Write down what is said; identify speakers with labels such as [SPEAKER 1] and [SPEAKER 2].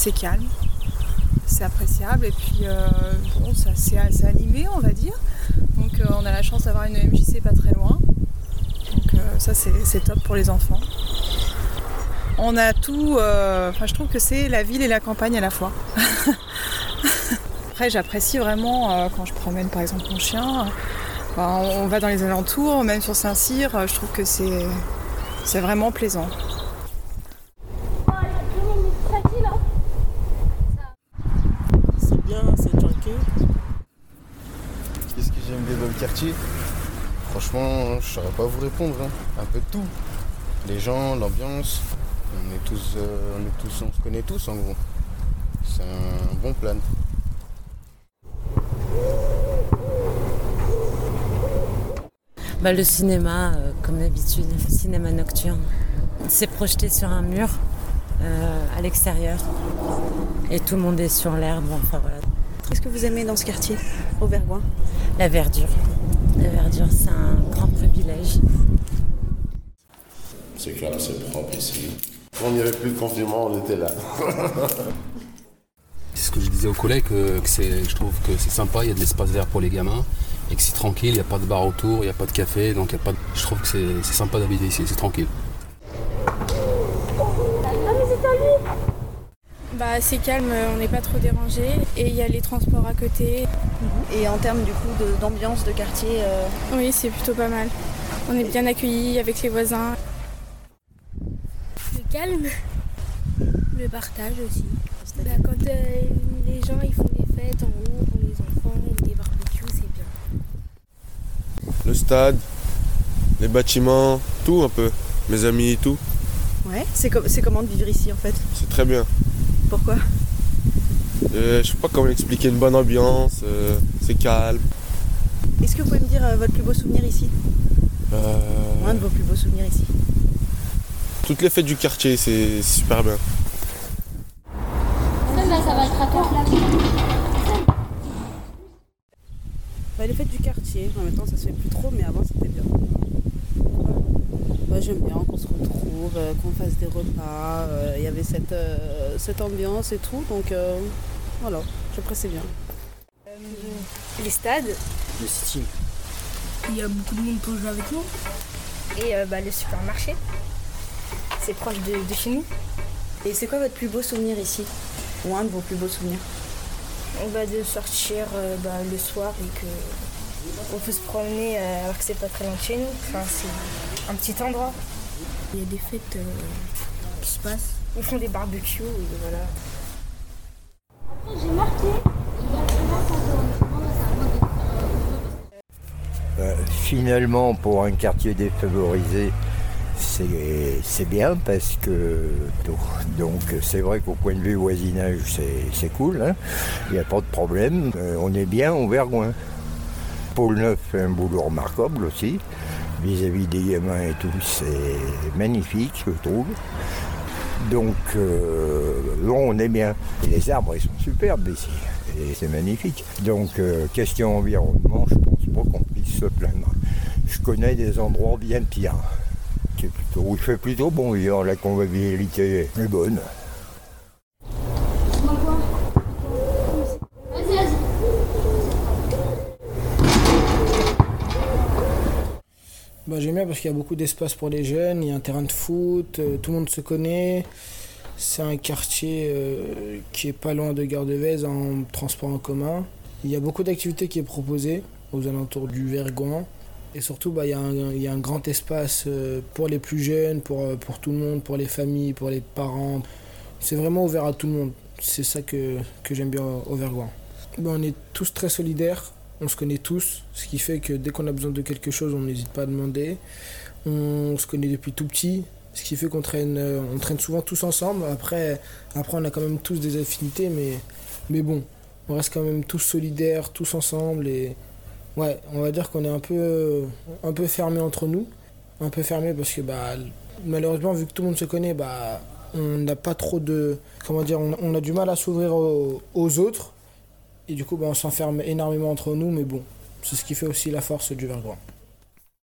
[SPEAKER 1] c'est calme, c'est appréciable et puis euh, bon, c'est assez animé on va dire. Donc euh, on a la chance d'avoir une MJC pas très loin. Donc euh, ça c'est top pour les enfants. On a tout, enfin je trouve que c'est la ville et la campagne à la fois. Après j'apprécie vraiment quand je promène par exemple mon chien. on va dans les alentours, même sur Saint-Cyr, je trouve que c'est vraiment plaisant.
[SPEAKER 2] Quartier Franchement, je saurais pas vous répondre. Hein. Un peu de tout. Les gens, l'ambiance. On est tous, euh, on est tous, on se connaît tous en gros. C'est un bon plan.
[SPEAKER 3] Bah, le cinéma, euh, comme d'habitude, cinéma nocturne. C'est projeté sur un mur euh, à l'extérieur et tout le monde est sur l'herbe. Enfin voilà.
[SPEAKER 4] Qu'est-ce que vous aimez dans ce quartier, au Vergoin?
[SPEAKER 3] La verdure. La verdure, c'est un grand privilège.
[SPEAKER 5] C'est clair, c'est propre ici. Quand il n'y avait plus de confinement, on était là.
[SPEAKER 6] c'est ce que je disais aux collègues, que, je trouve que c'est sympa, il y a de l'espace vert pour les gamins, et que c'est tranquille, il n'y a pas de bar autour, il n'y a pas de café, donc il y a pas je trouve que c'est sympa d'habiter ici, c'est tranquille.
[SPEAKER 1] Bah, c'est calme, on n'est pas trop dérangé et il y a les transports à côté.
[SPEAKER 4] Et en termes du coup d'ambiance de, quartier euh,
[SPEAKER 1] Oui, c'est plutôt pas mal. On est bien accueillis avec les voisins.
[SPEAKER 7] Le calme, le partage aussi. Bah, quand euh, les gens ils font des fêtes en haut pour les enfants des barbecues, c'est bien.
[SPEAKER 8] Le stade, les bâtiments, tout un peu. Mes amis, tout.
[SPEAKER 4] Ouais, c'est comment de vivre ici en fait?
[SPEAKER 8] C'est très bien.
[SPEAKER 4] Pourquoi
[SPEAKER 8] euh, Je sais pas comment expliquer une bonne ambiance, euh, c'est calme.
[SPEAKER 4] Est-ce que vous pouvez me dire euh, votre plus beau souvenir ici Un de vos plus beaux souvenirs ici
[SPEAKER 8] Toutes les fêtes du quartier, c'est super bien.
[SPEAKER 7] Celle-là, ça va être à toi.
[SPEAKER 4] Bah, les fêtes du quartier, en même temps ça se fait plus trop, mais avant c'était bien. J'aime bien qu'on se retrouve, euh, qu'on fasse des repas. Euh, il y avait cette, euh, cette ambiance et tout. Donc voilà, j'apprécie bien.
[SPEAKER 7] les stades.
[SPEAKER 9] Le City.
[SPEAKER 7] Il y a beaucoup de monde pour jouer avec nous. Et bah, le supermarché. C'est proche de, chez nous.
[SPEAKER 4] Et c'est quoi votre plus beau souvenir ici? Ou un de vos plus beaux souvenirs?
[SPEAKER 7] Bah, De sortir bah, le soir et que on peut se promener alors que c'est pas très loin de chez nous. Enfin, un petit endroit. Il y a des fêtes euh, qui se passent. Ils font des barbecues et voilà. Après, j'ai marqué.
[SPEAKER 10] Euh, finalement, pour un quartier défavorisé, c'est bien parce que donc c'est vrai qu'au point de vue voisinage c'est cool, hein. il n'y a pas de problème, euh, on est bien au Vergoin. Pôle Neuf fait un boulot remarquable aussi vis-à-vis des gamins et tout, c'est magnifique, je trouve. Donc, euh, on est bien. Et les arbres, ils sont superbes ici. Et c'est magnifique. Donc, euh, question environnement, je pense pas qu'on puisse se plaindre. Je connais des endroits bien pires. où il fait plutôt bon vivre, la convivialité est bonne.
[SPEAKER 11] Bah, j'aime bien parce qu'il y a beaucoup d'espace pour les jeunes, il y a un terrain de foot, euh, tout le monde se connaît. C'est un quartier euh, qui est pas loin de Gare de Vèze en transport en commun. Il y a beaucoup d'activités qui est proposées aux alentours du Vergoin. Et surtout, bah, il, y a un, grand espace euh, pour les plus jeunes, pour, tout le monde, pour les familles, pour les parents. C'est vraiment ouvert à tout le monde. C'est ça que, que j'aime bien au Vergoin. Bah, on est tous très solidaires on se connaît tous, ce qui fait que dès qu'on a besoin de quelque chose, on n'hésite pas à demander. On se connaît depuis tout petit, ce qui fait qu'on traîne, euh, on traîne souvent tous ensemble. Après, après, on a quand même tous des affinités, mais, mais bon, on reste quand même tous solidaires, tous ensemble. Et ouais, on va dire qu'on est un peu, un peu fermé entre nous. Un peu fermé parce que bah, malheureusement, vu que tout le monde se connaît, bah, on n'a pas trop de. Comment dire, on, a du mal à s'ouvrir aux autres. Et du coup, bah, on s'enferme énormément entre nous, mais bon, c'est ce qui fait aussi la force du Vergois.